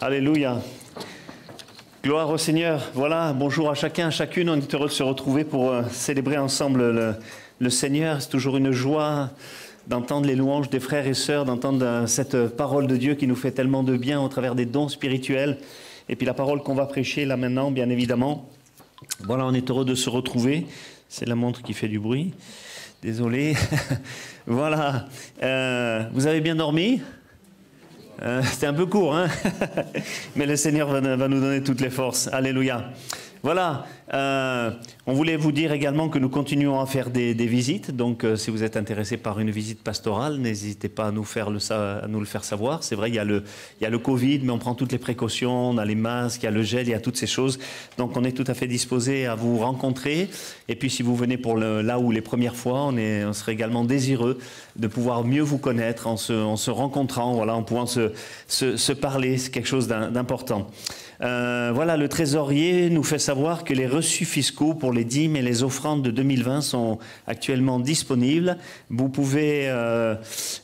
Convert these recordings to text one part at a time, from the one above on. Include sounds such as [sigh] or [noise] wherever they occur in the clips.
Alléluia. Gloire au Seigneur. Voilà, bonjour à chacun, à chacune. On est heureux de se retrouver pour euh, célébrer ensemble le, Seigneur. C'est toujours une joie d'entendre les louanges des frères et sœurs, d'entendre euh, cette parole de Dieu qui nous fait tellement de bien au travers des dons spirituels. Et puis la parole qu'on va prêcher là maintenant, bien évidemment. Voilà, on est heureux de se retrouver. C'est la montre qui fait du bruit. Désolé. [laughs] voilà. Euh, vous avez bien dormi? Euh, C'était un peu court, hein [laughs] Mais le Seigneur va, va nous donner toutes les forces. Alléluia. Voilà, euh, on voulait vous dire également que nous continuons à faire des, visites. Donc, euh, si vous êtes intéressé par une visite pastorale, n'hésitez pas à nous, le, faire savoir. C'est vrai, il y, a le, il y a le Covid, mais on prend toutes les précautions. On a les masques, il y a le gel, il y a toutes ces choses. Donc, on est tout à fait disposé à vous rencontrer. Et puis, si vous venez pour là où les premières fois, on, est, on serait également désireux de pouvoir mieux vous connaître en se, en se rencontrant, voilà, en pouvant se, se, se parler. C'est quelque chose d'important. Euh, voilà, le trésorier nous fait savoir que les reçus fiscaux pour les dîmes et les offrandes de 2020 sont actuellement disponibles. Vous pouvez euh,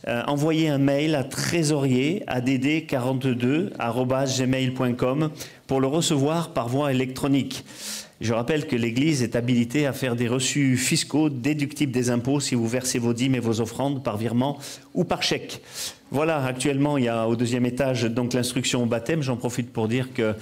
euh, envoyer un mail à trésorier add42@gmail.com pour le recevoir par voie électronique. Je rappelle que l'Église est habilitée à faire des reçus fiscaux déductibles des impôts si vous versez vos dîmes et vos offrandes par virement ou par chèque. Voilà, actuellement, il y a au deuxième étage donc l'instruction au baptême. J'en profite pour dire que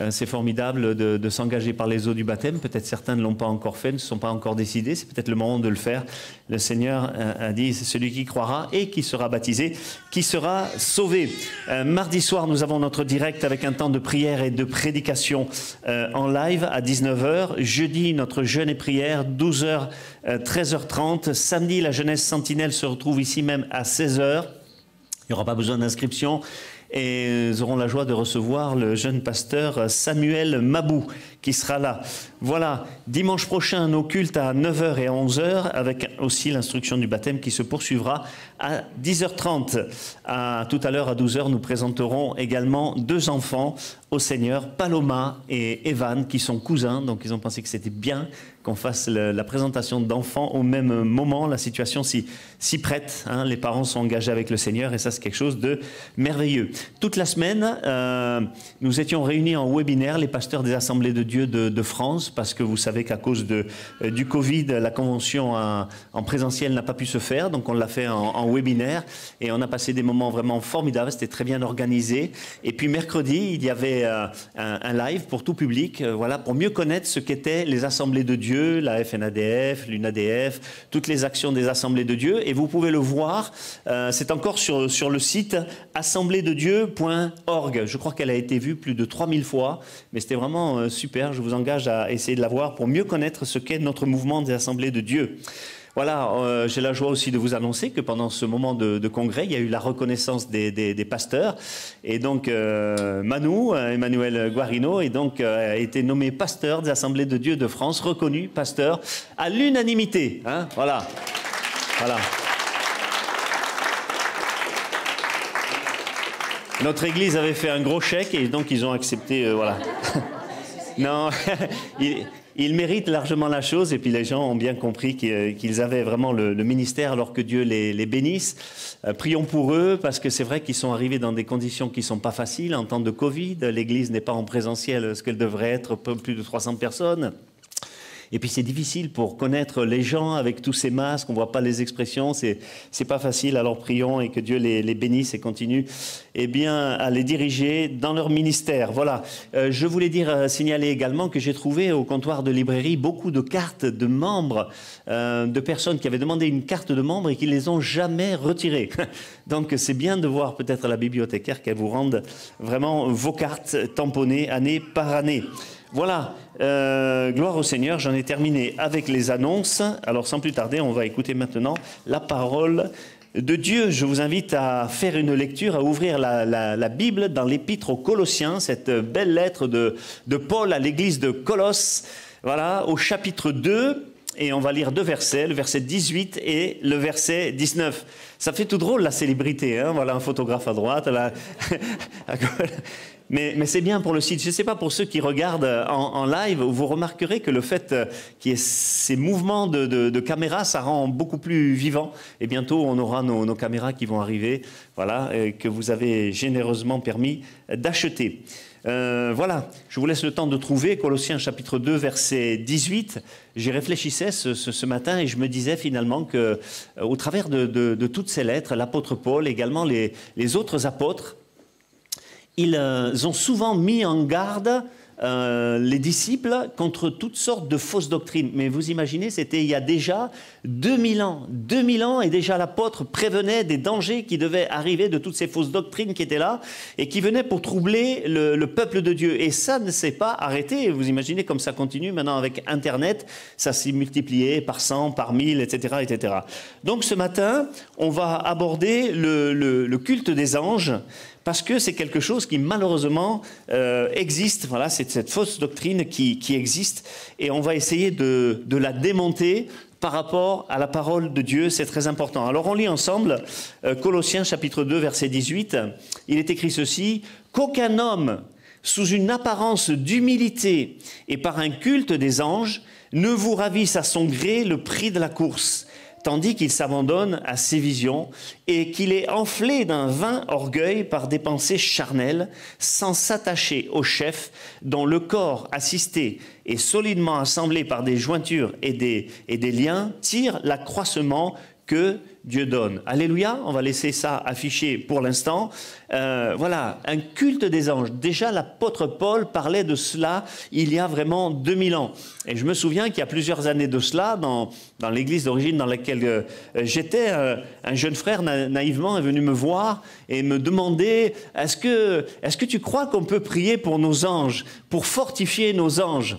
euh, c'est formidable de, s'engager par les eaux du baptême. Peut-être certains ne l'ont pas encore fait, ne se sont pas encore décidés. C'est peut-être le moment de le faire. Le Seigneur euh, a dit, c'est celui qui croira et qui sera baptisé, qui sera sauvé. Euh, mardi soir, nous avons notre direct avec un temps de prière et de prédication en live à 19h. Jeudi, notre jeûne et prière, 12h, 13h30. Samedi, la jeunesse sentinelle se retrouve ici même à 16h. Il n'y aura pas besoin d'inscription. Et nous aurons la joie de recevoir le jeune pasteur Samuel Mabou qui sera là. Voilà, dimanche prochain, nos cultes à 9h et 11h, avec aussi l'instruction du baptême qui se poursuivra à 10h30. À, tout à l'heure, à 12h, nous présenterons également deux enfants au Seigneur, Paloma et Evan, qui sont cousins, donc ils ont pensé que c'était bien qu'on fasse la présentation d'enfants au même moment. La situation s'y, prête. Hein. les parents sont engagés avec le Seigneur et ça, c'est quelque chose de merveilleux. Toute la semaine, euh, nous étions réunis en webinaire, les pasteurs des assemblées de Dieu de, France, parce que vous savez qu'à cause de, euh, du Covid, la convention en présentiel n'a pas pu se faire, donc on l'a fait en, webinaire et on a passé des moments vraiment formidables. C'était très bien organisé. Et puis mercredi, il y avait euh, un, live pour tout public, voilà, pour mieux connaître ce qu'étaient les assemblées de Dieu la FNADF, l'UNADF, toutes les actions des assemblées de Dieu. Et vous pouvez le voir, euh, c'est encore sur, sur le site assemblédedieu.org. Je crois qu'elle a été vue plus de 3000 fois, mais c'était vraiment euh, super. Je vous engage à essayer de la voir pour mieux connaître ce qu'est notre mouvement des assemblées de Dieu. Voilà, euh, j'ai la joie aussi de vous annoncer que pendant ce moment de, congrès, il y a eu la reconnaissance des, pasteurs. Et donc, euh, Manu, euh, Emmanuel Guarino, est donc, a été nommé pasteur des Assemblées de Dieu de France, reconnu pasteur à l'unanimité. Hein, voilà. Voilà. Notre église avait fait un gros chèque et donc ils ont accepté. voilà. [laughs] non, [laughs] ils méritent largement la chose et puis les gens ont bien compris qu'ils avaient vraiment le, ministère alors que Dieu les, bénisse. Euh, prions pour eux parce que c'est vrai qu'ils sont arrivés dans des conditions qui ne sont pas faciles en temps de Covid. L'église n'est pas en présentiel ce qu'elle devrait être, plus de 300 personnes. Et puis c'est difficile pour connaître les gens avec tous ces masques, on voit pas les expressions, c'est c'est pas facile. Alors prions et que Dieu les, les bénisse et continue, eh bien, à les diriger dans leur ministère. Voilà. Euh, je voulais dire, euh, signaler également que j'ai trouvé au comptoir de librairie beaucoup de cartes de membres, euh, de personnes qui avaient demandé une carte de membre et qui les ont jamais retirées. [laughs] Donc c'est bien de voir peut-être la bibliothécaire qu'elle vous rende vraiment vos cartes tamponnées année par année. Voilà, euh, gloire au Seigneur, j'en ai terminé avec les annonces. Alors sans plus tarder, on va écouter maintenant la parole de Dieu. Je vous invite à faire une lecture, à ouvrir la, Bible dans l'épître aux Colossiens, cette belle lettre de, Paul à l'église de Colosse. Voilà, au chapitre 2, et on va lire deux versets, le verset 18 et le verset 19. Ça fait tout drôle la célébrité, hein voilà un photographe à droite, [laughs] Mais, c'est bien pour le site. Je ne sais pas pour ceux qui regardent en, en, live, vous remarquerez que le fait qu'il y ait ces mouvements de, de, caméra, ça rend beaucoup plus vivant. Et bientôt, on aura nos, caméras qui vont arriver, voilà, que vous avez généreusement permis d'acheter. Euh, voilà, je vous laisse le temps de trouver Colossiens chapitre 2, verset 18. J'y réfléchissais ce, matin et je me disais finalement que, euh, au travers de, toutes ces lettres, l'apôtre Paul, également les autres apôtres, ils euh, ont souvent mis en garde euh, les disciples contre toutes sortes de fausses doctrines. Mais vous imaginez, c'était il y a déjà 2000 ans. 2000 ans et déjà l'apôtre prévenait des dangers qui devaient arriver de toutes ces fausses doctrines qui étaient là et qui venaient pour troubler le, le peuple de Dieu. Et ça ne s'est pas arrêté. Vous imaginez comme ça continue maintenant avec Internet, ça s'est multiplié par 100, par 1000, etc., etc. Donc ce matin, on va aborder le culte des anges parce que c'est quelque chose qui malheureusement euh, existe. Voilà, c'est cette fausse doctrine qui, existe et on va essayer de, de, la démonter par rapport à la parole de Dieu. C'est très important. Alors on lit ensemble euh, Colossiens chapitre 2 verset 18. Il est écrit ceci qu'aucun homme sous une apparence d'humilité et par un culte des anges ne vous ravisse à son gré le prix de la course tandis qu'il s'abandonne à ses visions et qu'il est enflé d'un vain orgueil par des pensées charnelles, sans s'attacher au chef dont le corps assisté et solidement assemblé par des jointures et des, et des liens tire l'accroissement que Dieu donne. Alléluia, on va laisser ça afficher pour l'instant. Euh, voilà, un culte des anges. Déjà, l'apôtre Paul parlait de cela il y a vraiment 2000 ans. Et je me souviens qu'il y a plusieurs années de cela, dans, dans l'église d'origine dans laquelle euh, j'étais, euh, un jeune frère na naïvement est venu me voir et me demander, est-ce que, est -ce que tu crois qu'on peut prier pour nos anges, pour fortifier nos anges?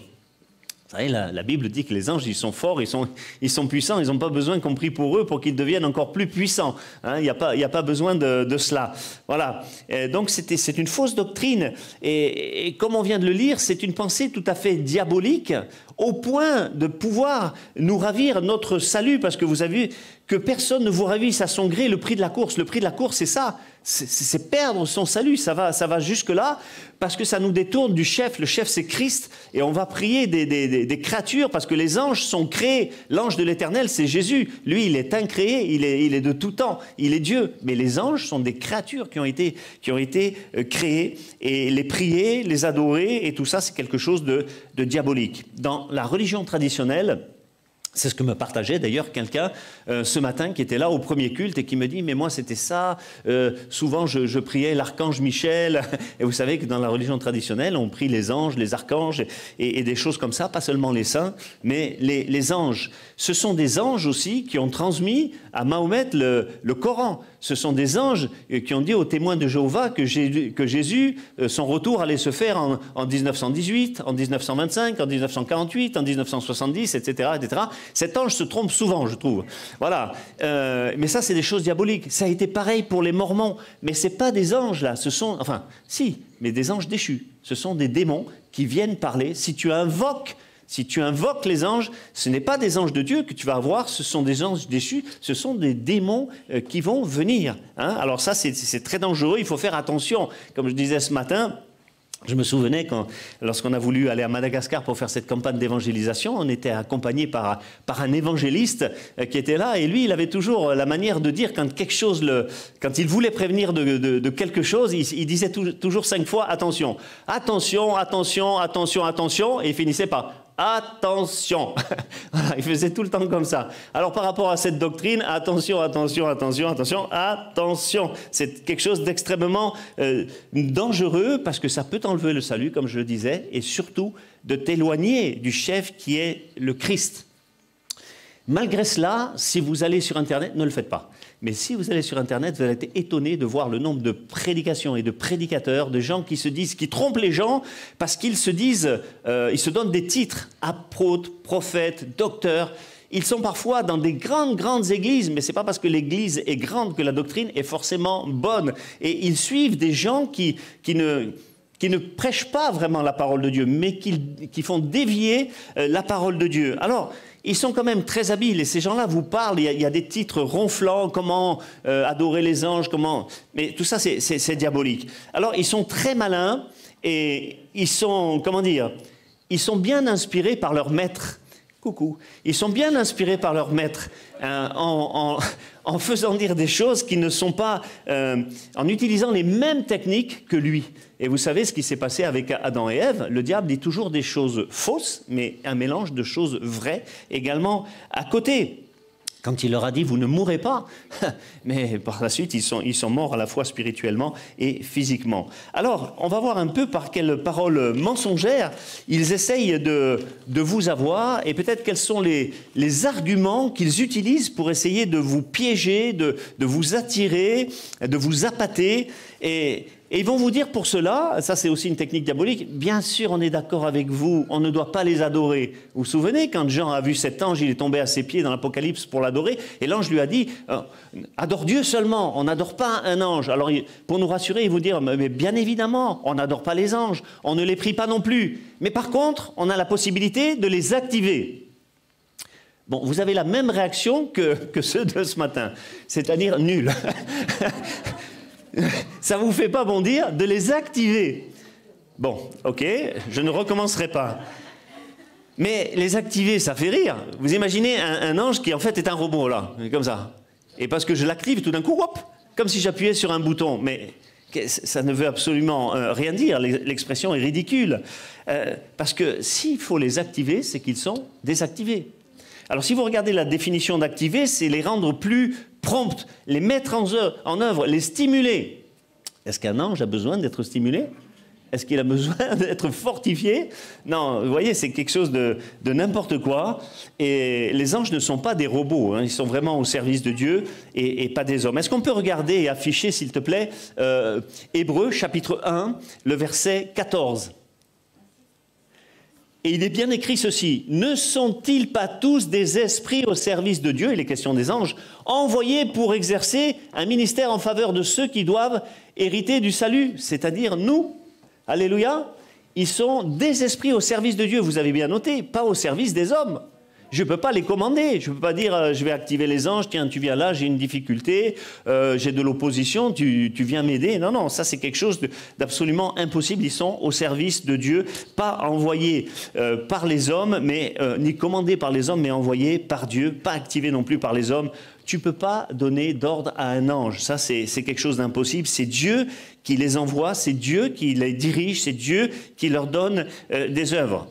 Vous savez, la, Bible dit que les anges, ils sont forts, ils sont, ils sont puissants, ils n'ont pas besoin qu'on prie pour eux pour qu'ils deviennent encore plus puissants. Hein, il n'y a, a, pas besoin de, cela. Voilà. Donc, c'est une fausse doctrine. Et, comme on vient de le lire, c'est une pensée tout à fait diabolique, au point de pouvoir nous ravir notre salut, parce que vous avez vu que personne ne vous ravisse à son gré le prix de la course. Le prix de la course, c'est ça, c'est perdre son salut. Ça va, ça va jusque-là, parce que ça nous détourne du chef. Le chef, c'est Christ, et on va prier des, des, créatures, parce que les anges sont créés. L'ange de l'éternel, c'est Jésus. Lui, il est incréé, il est, il est de tout temps, il est Dieu. Mais les anges sont des créatures qui ont été, qui ont été euh, créées, et les prier, les adorer, et tout ça, c'est quelque chose de, de diabolique. Dans la religion traditionnelle, c'est ce que me partageait d'ailleurs quelqu'un euh, ce matin qui était là au premier culte et qui me dit mais moi c'était ça. Euh, souvent je, priais l'archange Michel. [laughs] Et vous savez que dans la religion traditionnelle on prie les anges les archanges et, des choses comme ça pas seulement les saints mais les, anges. Ce sont des anges aussi qui ont transmis à Mahomet le, Coran. Ce sont des anges qui ont dit aux témoins de Jéhovah que, Jésus, euh, son retour allait se faire en, en 1918 en 1925 en 1948 en 1970 etc etc cet ange se trompe souvent, je trouve. Voilà. Euh, mais ça, c'est des choses diaboliques. Ça a été pareil pour les Mormons. Mais ce pas des anges, là. Ce sont, enfin, si, mais des anges déchus. Ce sont des démons qui viennent parler. Si tu invoques si tu invoques les anges, ce n'est pas des anges de Dieu que tu vas avoir, ce sont des anges déchus, ce sont des démons euh, qui vont venir. Hein Alors ça, c'est très dangereux, il faut faire attention. Comme je disais ce matin, je me souvenais quand, lorsqu'on a voulu aller à Madagascar pour faire cette campagne d'évangélisation, on était accompagné par, par un évangéliste euh, qui était là et lui, il avait toujours la manière de dire quand quelque chose, le, quand il voulait prévenir de, de, de quelque chose, il, disait toujours cinq fois attention, attention, attention, attention, attention, et il finissait par attention. [laughs] il faisait tout le temps comme ça. Alors par rapport à cette doctrine, attention, attention, attention, attention, attention. C'est quelque chose d'extrêmement euh, dangereux parce que ça peut enlever le salut, comme je le disais, et surtout de t'éloigner du chef qui est le Christ. Malgré cela, si vous allez sur Internet, ne le faites pas. Mais si vous allez sur Internet, vous allez être étonné de voir le nombre de prédications et de prédicateurs, de gens qui se disent, qui trompent les gens parce qu'ils se disent, euh, ils se donnent des titres, apôtres, prophètes, docteurs. Ils sont parfois dans des grandes, grandes églises, mais ce n'est pas parce que l'église est grande que la doctrine est forcément bonne. Et ils suivent des gens qui, qui ne qui ne prêchent pas vraiment la parole de Dieu, mais qui, qui font dévier euh, la parole de Dieu. Alors, ils sont quand même très habiles et ces gens-là vous parlent, il y, a, des titres ronflants, comment euh, adorer les anges, comment... Mais tout ça, c'est diabolique. Alors, ils sont très malins et ils sont, comment dire, ils sont bien inspirés par leur maître. Coucou. Ils sont bien inspirés par leur maître euh, en, faisant dire des choses qui ne sont pas, euh, en utilisant les mêmes techniques que lui. Et vous savez ce qui s'est passé avec Adam et Ève. Le diable dit toujours des choses fausses, mais un mélange de choses vraies également à côté quand il leur a dit vous ne mourrez pas, [laughs] mais par la suite ils sont, ils sont morts à la fois spirituellement et physiquement. Alors, on va voir un peu par quelles paroles mensongères ils essayent de, de vous avoir et peut-être quels sont les, les arguments qu'ils utilisent pour essayer de vous piéger, de, de vous attirer, de vous appâter. Et, et ils vont vous dire pour cela, ça c'est aussi une technique diabolique, bien sûr on est d'accord avec vous, on ne doit pas les adorer. Vous vous souvenez quand Jean a vu cet ange, il est tombé à ses pieds dans l'Apocalypse pour l'adorer, et l'ange lui a dit, euh, adore Dieu seulement, on n'adore pas un ange. Alors pour nous rassurer, il vous dire, mais bien évidemment, on n'adore pas les anges, on ne les prie pas non plus. Mais par contre, on a la possibilité de les activer. Bon, vous avez la même réaction que, que ceux de ce matin, c'est-à-dire nul. [laughs] [laughs] ça vous fait pas bondir de les activer. Bon, ok, je ne recommencerai pas. Mais les activer, ça fait rire. Vous imaginez un, ange qui en fait est un robot, là, comme ça. Et parce que je l'active, tout d'un coup, hop, comme si j'appuyais sur un bouton. Mais ça ne veut absolument euh, rien dire. L'expression est ridicule. Euh, parce que s'il faut les activer, c'est qu'ils sont désactivés. Alors si vous regardez la définition d'activer, c'est les rendre plus promptes, les mettre en œuvre, les stimuler. Est-ce qu'un ange a besoin d'être stimulé? Est-ce qu'il a besoin [laughs] d'être fortifié? Non, vous voyez, c'est quelque chose de, n'importe quoi. Et les anges ne sont pas des robots, hein. ils sont vraiment au service de Dieu et, pas des hommes. Est-ce qu'on peut regarder et afficher, s'il te plaît, euh, Hébreu chapitre 1, le verset 14 et il est bien écrit ceci, ne sont-ils pas tous des esprits au service de Dieu, il est question des anges, envoyés pour exercer un ministère en faveur de ceux qui doivent hériter du salut, c'est-à-dire nous. Alléluia. Ils sont des esprits au service de Dieu, vous avez bien noté, pas au service des hommes. Je ne peux pas les commander. Je ne peux pas dire euh, je vais activer les anges, tiens, tu viens là, j'ai une difficulté, euh, j'ai de l'opposition, tu, viens m'aider. Non, non, ça c'est quelque chose d'absolument impossible. Ils sont au service de Dieu, pas envoyés euh, par les hommes, mais ni commandés par les hommes, mais envoyés par Dieu, pas activés non plus par les hommes. Tu ne peux pas donner d'ordre à un ange. Ça, c'est quelque chose d'impossible. C'est Dieu qui les envoie, c'est Dieu qui les dirige, c'est Dieu qui leur donne des œuvres.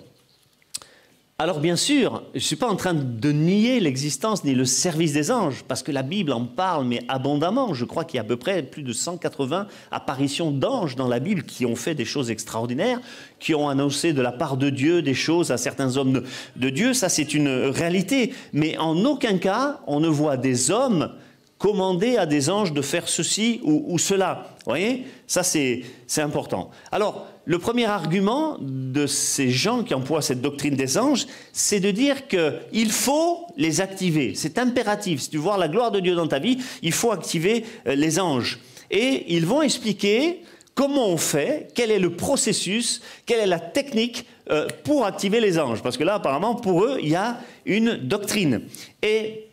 Alors bien sûr, je ne suis pas en train de nier l'existence ni le service des anges, parce que la Bible en parle, mais abondamment. Je crois qu'il y a à peu près plus de 180 apparitions d'anges dans la Bible qui ont fait des choses extraordinaires, qui ont annoncé de la part de Dieu des choses à certains hommes de, Dieu. Ça, c'est une réalité. Mais en aucun cas, on ne voit des hommes commander à des anges de faire ceci ou, ou cela. Vous voyez? Ça, c'est important. Alors, le premier argument de ces gens qui emploient cette doctrine des anges, c'est de dire qu'il faut les activer. C'est impératif. Si tu veux voir la gloire de Dieu dans ta vie, il faut activer euh, les anges. Et ils vont expliquer comment on fait, quel est le processus, quelle est la technique euh, pour activer les anges. Parce que là, apparemment, pour eux, il y a une doctrine. Et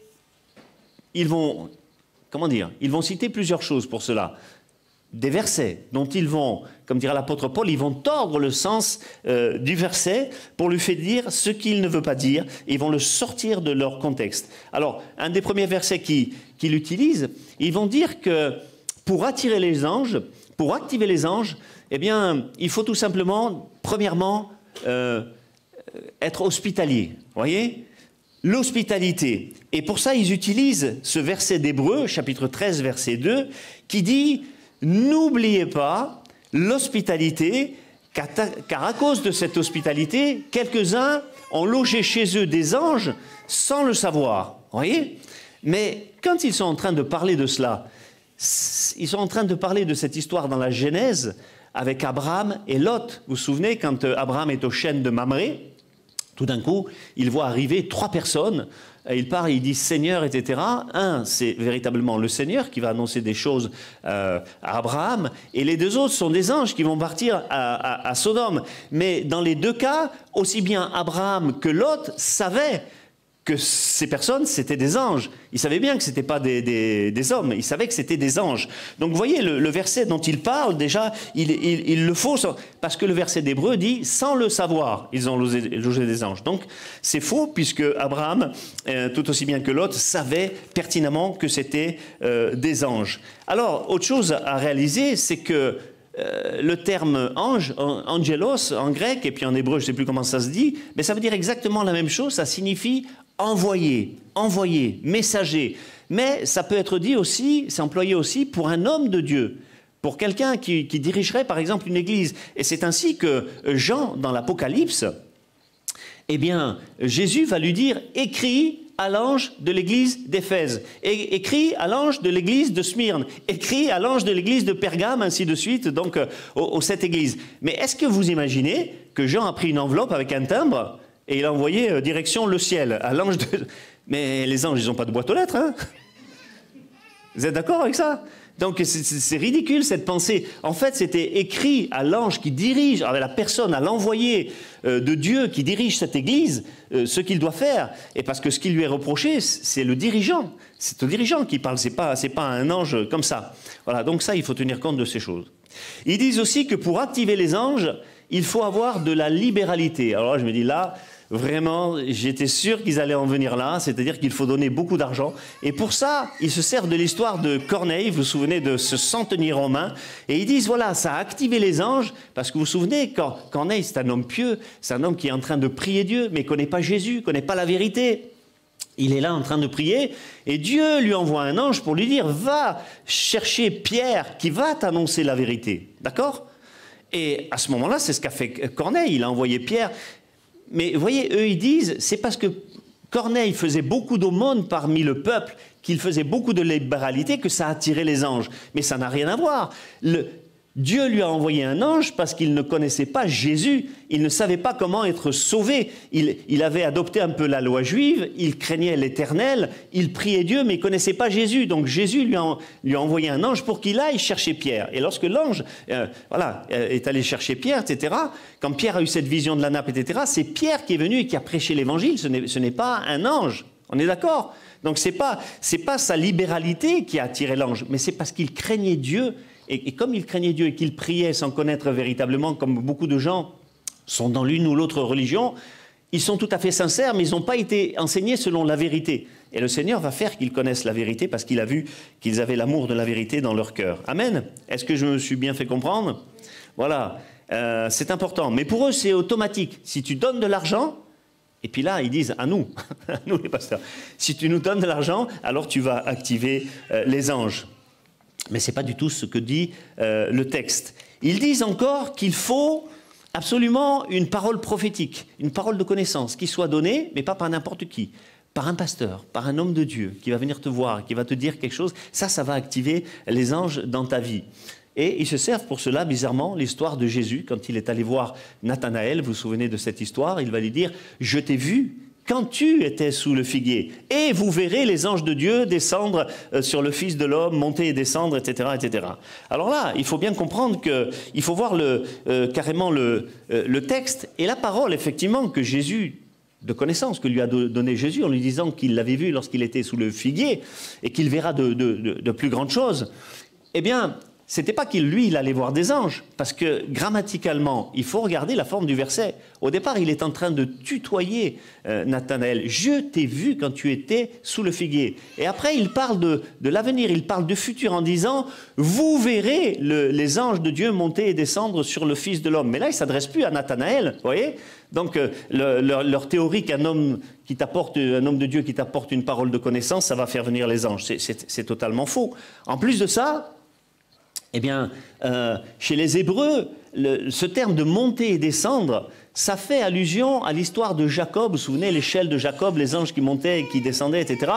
ils vont, comment dire, ils vont citer plusieurs choses pour cela des versets dont ils vont, comme dira l'apôtre Paul, ils vont tordre le sens euh, du verset pour lui faire dire ce qu'il ne veut pas dire, ils vont le sortir de leur contexte. Alors, un des premiers versets qu'il utilise, ils vont dire que pour attirer les anges, pour activer les anges, eh bien, il faut tout simplement, premièrement, euh, être hospitalier. Voyez? L'hospitalité. Et pour ça, ils utilisent ce verset d'Hébreu, chapitre 13, verset 2, qui dit N'oubliez pas l'hospitalité, car à cause de cette hospitalité, quelques-uns ont logé chez eux des anges sans le savoir. Voyez? Mais quand ils sont en train de parler de cela, ils sont en train de parler de cette histoire dans la Genèse avec Abraham et Lot. Vous vous souvenez, quand euh, Abraham est au chêne de Mamré, tout d'un coup, il voit arriver trois personnes il part, il dit Seigneur, etc. Un, c'est véritablement le Seigneur qui va annoncer des choses euh, à Abraham, et les deux autres sont des anges qui vont partir à, Sodome. Mais dans les deux cas, aussi bien Abraham que Lot savaient que ces personnes, c'était des anges. Il savait bien que ce n'étaient pas des, hommes, il savait que c'était des anges. Donc vous voyez, le, verset dont il parle, déjà, il, le faut, parce que le verset d'Hébreu dit, sans le savoir, ils ont logé, des anges. Donc c'est faux, puisque Abraham, euh, tout aussi bien que l'autre, savait pertinemment que c'était euh, des anges. Alors, autre chose à réaliser, c'est que euh, le terme ange, angelos en grec, et puis en hébreu, je ne sais plus comment ça se dit, mais ça veut dire exactement la même chose, ça signifie envoyé, envoyé, messager. Mais ça peut être dit aussi, c'est employé aussi pour un homme de Dieu, pour quelqu'un qui, dirigerait par exemple une église. Et c'est ainsi que Jean, dans l'Apocalypse, eh bien, Jésus va lui dire, écris à l'ange de l'église d'Éphèse, écrit à l'ange de l'église de Smyrne, écrit à l'ange de l'église de Pergame, ainsi de suite, donc euh, aux, sept églises. Mais est-ce que vous imaginez que Jean a pris une enveloppe avec un timbre et il a envoyé euh, direction le ciel à l'ange de... [laughs] Mais les anges, ils n'ont pas de boîte aux lettres, hein Vous êtes d'accord avec ça? Donc c'est ridicule cette pensée. En fait, c'était écrit à l'ange qui dirige, à la personne, à l'envoyé euh, de Dieu qui dirige cette Église, euh, ce qu'il doit faire. Et parce que ce qui lui est reproché, c'est le dirigeant. C'est au dirigeant qui parle, c'est pas, pas un ange comme ça. Voilà, donc ça, il faut tenir compte de ces choses. Ils disent aussi que pour activer les anges, il faut avoir de la libéralité. Alors là, je me dis là, Vraiment, j'étais sûr qu'ils allaient en venir là, c'est-à-dire qu'il faut donner beaucoup d'argent. Et pour ça, ils se servent de l'histoire de Corneille, vous vous souvenez de ce centenier romain, et ils disent, voilà, ça a activé les anges, parce que vous vous souvenez, Corneille, c'est un homme pieux, c'est un homme qui est en train de prier Dieu, mais connaît pas Jésus, connaît pas la vérité. Il est là en train de prier, et Dieu lui envoie un ange pour lui dire, va chercher Pierre qui va t'annoncer la vérité. D'accord? Et à ce moment-là, c'est ce qu'a fait Corneille. Il a envoyé Pierre mais voyez, eux, ils disent, c'est parce que Corneille faisait beaucoup d'aumônes parmi le peuple, qu'il faisait beaucoup de libéralité, que ça attirait les anges. Mais ça n'a rien à voir. Dieu lui a envoyé un ange parce qu'il ne connaissait pas Jésus, il ne savait pas comment être sauvé. Il, avait adopté un peu la loi juive, il craignait l'Éternel, il priait Dieu, mais il ne connaissait pas Jésus. Donc Jésus lui a, a envoyé un ange pour qu'il aille chercher Pierre. Et lorsque l'ange euh, voilà, euh, est allé chercher Pierre, etc., quand Pierre a eu cette vision de la nappe, etc., c'est Pierre qui est venu et qui a prêché l'Évangile, ce n'est pas un ange. On est d'accord? Donc ce n'est pas sa libéralité qui a attiré l'ange, mais c'est parce qu'il craignait Dieu et, comme il craignait Dieu et qu'il priait sans connaître véritablement, comme beaucoup de gens sont dans l'une ou l'autre religion, ils sont tout à fait sincères, mais ils n'ont pas été enseignés selon la vérité. Et le Seigneur va faire qu'ils connaissent la vérité parce qu'il a vu qu'ils avaient l'amour de la vérité dans leur cœur. Amen. Est-ce que je me suis bien fait comprendre? Voilà, euh, c'est important. Mais pour eux, c'est automatique. Si tu donnes de l'argent, et puis là, ils disent à nous, [laughs] à nous les pasteurs, si tu nous donnes de l'argent, alors tu vas activer euh, les anges. Mais ce n'est pas du tout ce que dit euh, le texte. Ils disent encore qu'il faut absolument une parole prophétique, une parole de connaissance qui soit donnée, mais pas par n'importe qui, par un pasteur, par un homme de Dieu qui va venir te voir, qui va te dire quelque chose. Ça, ça va activer les anges dans ta vie. Et ils se servent pour cela, bizarrement, l'histoire de Jésus, quand il est allé voir Nathanaël, vous vous souvenez de cette histoire, il va lui dire, je t'ai vu quand tu étais sous le figuier. Et vous verrez les anges de Dieu descendre euh, sur le Fils de l'homme, monter et descendre, etc., etc. Alors là, il faut bien comprendre qu'il faut voir euh, carrément le, euh, le texte et la parole, effectivement, que Jésus de connaissance que lui a donné Jésus en lui disant qu'il l'avait vu lorsqu'il était sous le figuier et qu'il verra de, plus grandes choses, eh bien, c'était pas qu'il, lui, il allait voir des anges, parce que grammaticalement, il faut regarder la forme du verset. Au départ, il est en train de tutoyer euh, Nathanaël. Je t'ai vu quand tu étais sous le figuier. Et après, il parle de, l'avenir, il parle du futur en disant, vous verrez les anges de Dieu monter et descendre sur le Fils de l'homme. Mais là, il s'adresse plus à Nathanaël, vous voyez Donc, euh, leur, théorie qu'un homme qui t'apporte, un homme de Dieu qui t'apporte une parole de connaissance, ça va faire venir les anges. C'est totalement faux. En plus de ça, eh bien, euh, chez les Hébreux, ce terme de monter et descendre, ça fait allusion à l'histoire de Jacob. Vous vous souvenez, l'échelle de Jacob, les anges qui montaient et qui descendaient, etc.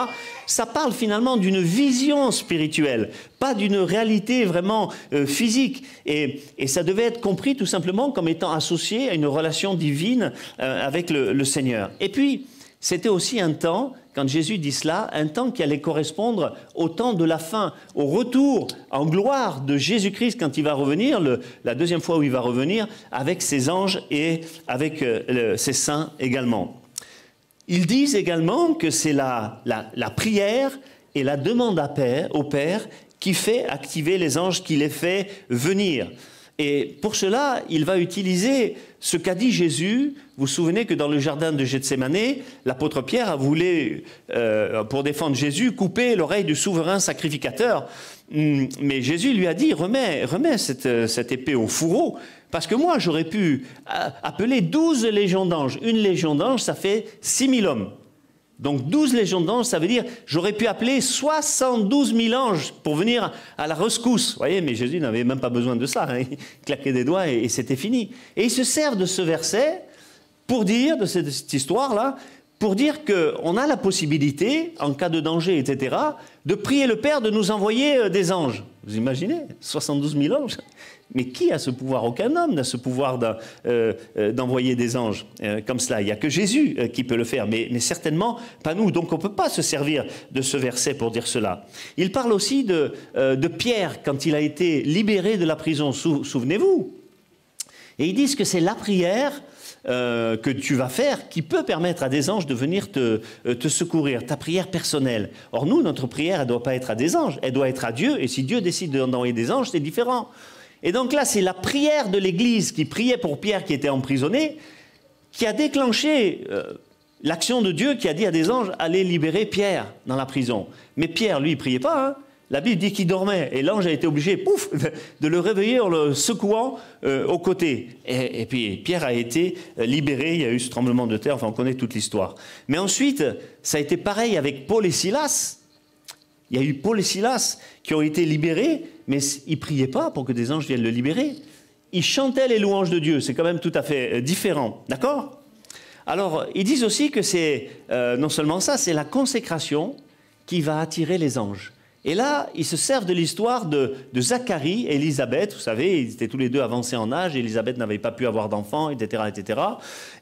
Ça parle finalement d'une vision spirituelle, pas d'une réalité vraiment euh, physique. Et, ça devait être compris tout simplement comme étant associé à une relation divine euh, avec le Seigneur. Et puis, c'était aussi un temps, quand Jésus dit cela, un temps qui allait correspondre au temps de la fin, au retour en gloire de Jésus-Christ quand il va revenir, la deuxième fois où il va revenir, avec ses anges et avec euh, ses saints également. Ils disent également que c'est la, la, prière et la demande à père, au Père qui fait activer les anges, qui les fait venir. Et pour cela, il va utiliser ce qu'a dit Jésus. Vous souvenez que dans le jardin de Gethsemane, l'apôtre Pierre a voulu, euh, pour défendre Jésus, couper l'oreille du souverain sacrificateur. Hum, mais Jésus lui a dit, remets, remets cette, cette épée au fourreau, parce que moi, j'aurais pu euh, appeler 12 légions d'anges. Une légion d'anges, ça fait 6000 hommes. Donc 12 légions d'anges, ça veut dire j'aurais pu appeler 72 000 anges pour venir à la rescousse. Vous voyez, mais Jésus n'avait même pas besoin de ça. Hein. Il claquait des doigts et, c'était fini. Et ils se servent de ce verset pour dire, de cette, histoire-là, pour dire qu'on a la possibilité, en cas de danger, etc., de prier le Père de nous envoyer euh, des anges. Vous imaginez 72 000 anges mais qui a ce pouvoir? Aucun homme n'a ce pouvoir euh, euh, d'envoyer des anges euh, comme cela. Il n'y a que Jésus qui peut le faire, mais, certainement pas nous. Donc on ne peut pas se servir de ce verset pour dire cela. Il parle aussi de, Pierre quand il a été libéré de la prison, souvenez-vous? Et ils disent que c'est la prière que tu vas faire qui peut permettre à des anges de venir te, te secourir, ta prière personnelle. Or, nous, notre prière, elle ne doit pas être à des anges, elle doit être à Dieu, et si Dieu décide d'envoyer des anges, c'est différent. Et donc là, c'est la prière de l'Église qui priait pour Pierre qui était emprisonné, qui a déclenché euh, l'action de Dieu qui a dit à des anges, allez libérer Pierre dans la prison. Mais Pierre, lui, il priait pas. Hein. la Bible dit qu'il dormait et l'ange a été obligé, pouf, [laughs] de le réveiller en le secouant euh, au côté. Et, et, puis Pierre a été euh, libéré, il y a eu ce tremblement de terre, enfin on connaît toute l'histoire. Mais ensuite, ça a été pareil avec Paul et Silas. Il y a eu Paul et Silas qui ont été libérés, mais ils priaient pas pour que des anges viennent le libérer. Ils chantaient les louanges de Dieu. C'est quand même tout à fait euh, différent. D'accord? Alors, ils disent aussi que c'est euh, non seulement ça, c'est la consécration qui va attirer les anges. Et là, ils se servent de l'histoire de, Zacharie et Élisabeth. Vous savez, ils étaient tous les deux avancés en âge. Élisabeth n'avait pas pu avoir d'enfants, etc., etc.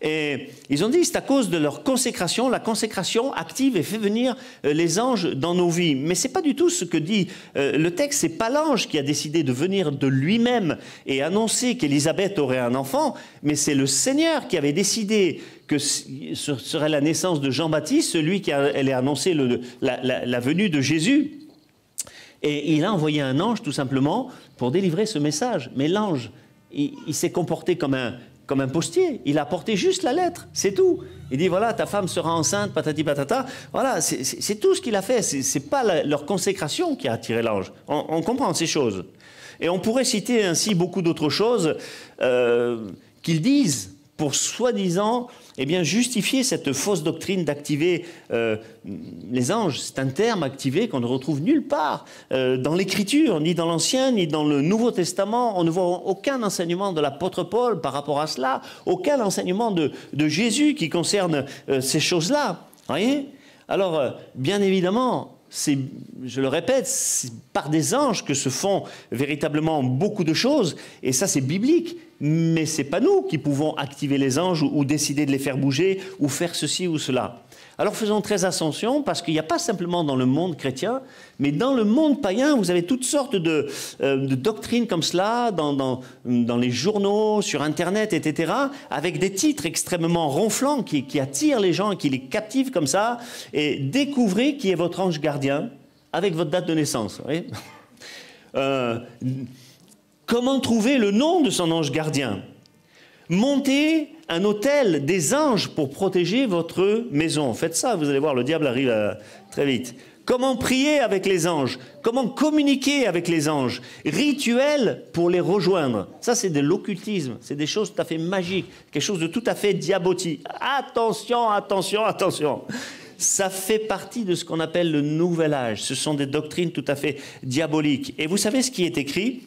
Et ils ont dit, c'est à cause de leur consécration. La consécration active et fait venir euh, les anges dans nos vies. Mais c'est pas du tout ce que dit euh, le texte. C'est pas l'ange qui a décidé de venir de lui-même et annoncer qu'Élisabeth aurait un enfant, mais c'est le Seigneur qui avait décidé que ce serait la naissance de Jean-Baptiste, celui qui allait annoncer la venue de Jésus. Et il a envoyé un ange tout simplement pour délivrer ce message. Mais l'ange, il, s'est comporté comme un, comme un postier. Il a porté juste la lettre, c'est tout. Il dit voilà, ta femme sera enceinte, patati patata. Voilà, c'est tout ce qu'il a fait. C'est pas leur consécration qui a attiré l'ange. On, comprend ces choses. Et on pourrait citer ainsi beaucoup d'autres choses euh, qu'ils disent pour soi-disant eh justifier cette fausse doctrine d'activer euh, les anges. C'est un terme activé qu'on ne retrouve nulle part euh, dans l'Écriture, ni dans l'Ancien, ni dans le Nouveau Testament. On ne voit aucun enseignement de l'apôtre Paul par rapport à cela, aucun enseignement de, Jésus qui concerne euh, ces choses-là. Alors, bien évidemment, c'est, je le répète, c'est par des anges que se font véritablement beaucoup de choses, et ça c'est biblique mais c'est pas nous qui pouvons activer les anges ou, décider de les faire bouger ou faire ceci ou cela. Alors faisons très attention parce qu'il n'y a pas simplement dans le monde chrétien, mais dans le monde païen, vous avez toutes sortes de, euh, doctrines comme cela, dans, les journaux, sur Internet, etc., avec des titres extrêmement ronflants qui, attirent les gens, qui les captivent comme ça, et découvrez qui est votre ange gardien avec votre date de naissance. Euh, Comment trouver le nom de son ange gardien? Montez un hôtel des anges pour protéger votre maison. Faites ça, vous allez voir, le diable arrive euh, très vite. Comment prier avec les anges? Comment communiquer avec les anges? Rituel pour les rejoindre. Ça, c'est de l'occultisme. C'est des choses tout à fait magiques. Quelque chose de tout à fait diabotique. Attention, attention, attention. Ça fait partie de ce qu'on appelle le nouvel âge. Ce sont des doctrines tout à fait diaboliques. Et vous savez ce qui est écrit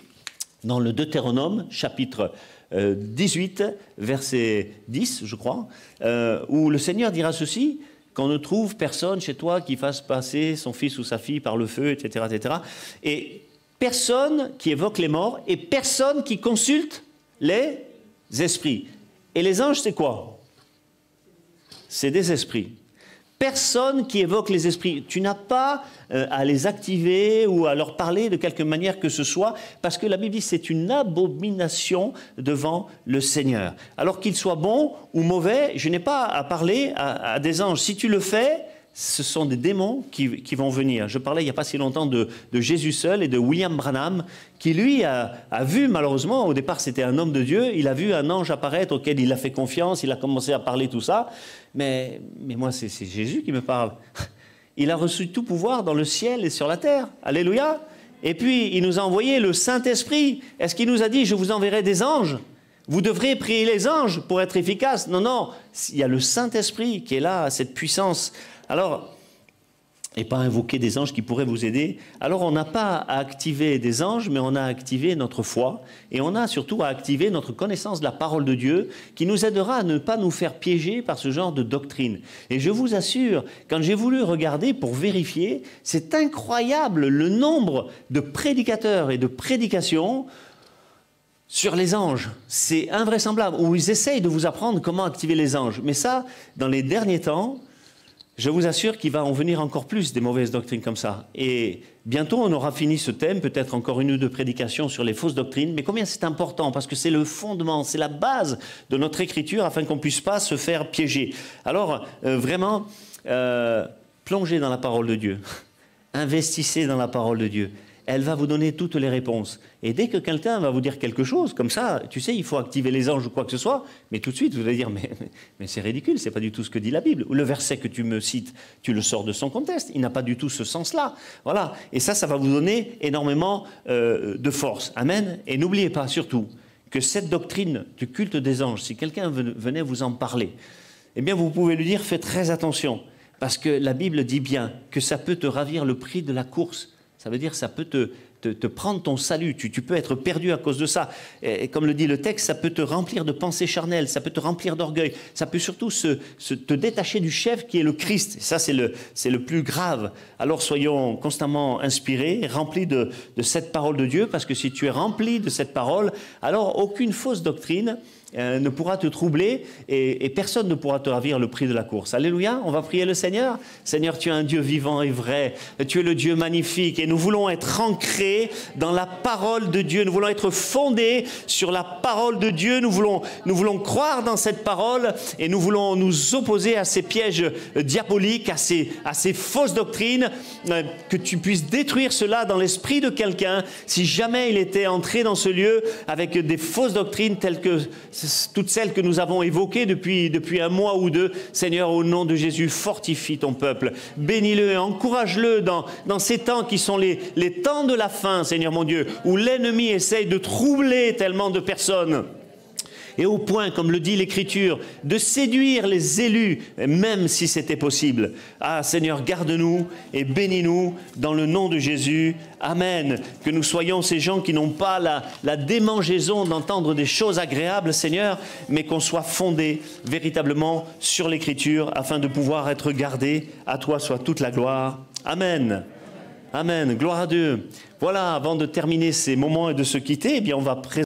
dans le Deutéronome, chapitre 18, euh, verset 10, je crois, euh, où le Seigneur dira ceci, qu'on ne trouve personne chez toi qui fasse passer son fils ou sa fille par le feu, etc., etc. Et personne qui évoque les morts et personne qui consulte les esprits. Et les anges, c'est quoi? C'est des esprits. Personne qui évoque les esprits. Tu n'as pas euh, à les activer ou à leur parler de quelque manière que ce soit, parce que la Bible dit c'est une abomination devant le Seigneur. Alors qu'il soit bon ou mauvais, je n'ai pas à parler à, des anges. Si tu le fais, ce sont des démons qui, vont venir. Je parlais il n'y a pas si longtemps de, Jésus seul et de William Branham, qui lui a, a vu malheureusement, au départ c'était un homme de Dieu, il a vu un ange apparaître auquel il a fait confiance, il a commencé à parler tout ça, mais, mais moi c'est Jésus qui me parle. [laughs] Il a reçu tout pouvoir dans le ciel et sur la terre. Alléluia. Et puis, il nous a envoyé le Saint-Esprit. Est-ce qu'il nous a dit, je vous enverrai des anges? Vous devrez prier les anges pour être efficaces Non, non. Il y a le Saint-Esprit qui est là, cette puissance. Alors, et pas invoquer des anges qui pourraient vous aider. Alors on n'a pas à activer des anges, mais on a à activer notre foi et on a surtout à activer notre connaissance de la parole de Dieu qui nous aidera à ne pas nous faire piéger par ce genre de doctrine. Et je vous assure, quand j'ai voulu regarder pour vérifier, c'est incroyable le nombre de prédicateurs et de prédications sur les anges. C'est invraisemblable, où ils essayent de vous apprendre comment activer les anges. Mais ça, dans les derniers temps, je vous assure qu'il va en venir encore plus des mauvaises doctrines comme ça. Et bientôt, on aura fini ce thème, peut-être encore une ou deux prédications sur les fausses doctrines. Mais combien c'est important, parce que c'est le fondement, c'est la base de notre écriture, afin qu'on ne puisse pas se faire piéger. Alors, euh, vraiment, euh, plongez dans la parole de Dieu. [laughs] Investissez dans la parole de Dieu elle va vous donner toutes les réponses. Et dès que quelqu'un va vous dire quelque chose, comme ça, tu sais, il faut activer les anges ou quoi que ce soit, mais tout de suite, vous allez dire, mais, c'est ridicule, c'est pas du tout ce que dit la Bible. Ou le verset que tu me cites, tu le sors de son contexte, il n'a pas du tout ce sens-là. Voilà. Et ça, ça va vous donner énormément euh, de force. Amen. Et n'oubliez pas, surtout, que cette doctrine du culte des anges, si quelqu'un venait vous en parler, eh bien, vous pouvez lui dire, fais très attention, parce que la Bible dit bien que ça peut te ravir le prix de la course ça veut dire ça peut te, prendre ton salut. Tu, peux être perdu à cause de ça. Et, comme le dit le texte, ça peut te remplir de pensées charnelles, ça peut te remplir d'orgueil, ça peut surtout te détacher du chef qui est le Christ. ça, c'est le, plus grave. Alors soyons constamment inspirés, remplis de cette parole de Dieu, parce que si tu es rempli de cette parole, alors aucune fausse doctrine euh, ne pourra te troubler et, personne ne pourra te ravir le prix de la course. Alléluia, on va prier le Seigneur. Seigneur, tu es un Dieu vivant et vrai. Tu es le Dieu magnifique et nous voulons être ancrés dans la parole de Dieu. Nous voulons être fondés sur la parole de Dieu. Nous voulons, nous voulons croire dans cette parole et nous voulons nous opposer à ces pièges diaboliques, à ces, à ces fausses doctrines, euh, que tu puisses détruire cela dans l'esprit de quelqu'un si jamais il était entré dans ce lieu avec des fausses doctrines telles que toutes celles que nous avons évoquées depuis, un mois ou deux. Seigneur, au nom de Jésus, fortifie ton peuple. Bénis-le, encourage-le dans, dans ces temps qui sont les, les temps de la fin, Seigneur mon Dieu, où l'ennemi essaye de troubler tellement de personnes et au point, comme le dit l'Écriture, de séduire les élus, même si c'était possible. Ah Seigneur, garde-nous et bénis-nous dans le nom de Jésus. Amen. Que nous soyons ces gens qui n'ont pas la, démangeaison d'entendre des choses agréables, Seigneur, mais qu'on soit fondés véritablement sur l'Écriture afin de pouvoir être gardés. À toi soit toute la gloire. Amen. Amen. Gloire à Dieu. Voilà, avant de terminer ces moments et de se quitter, eh bien on va présenter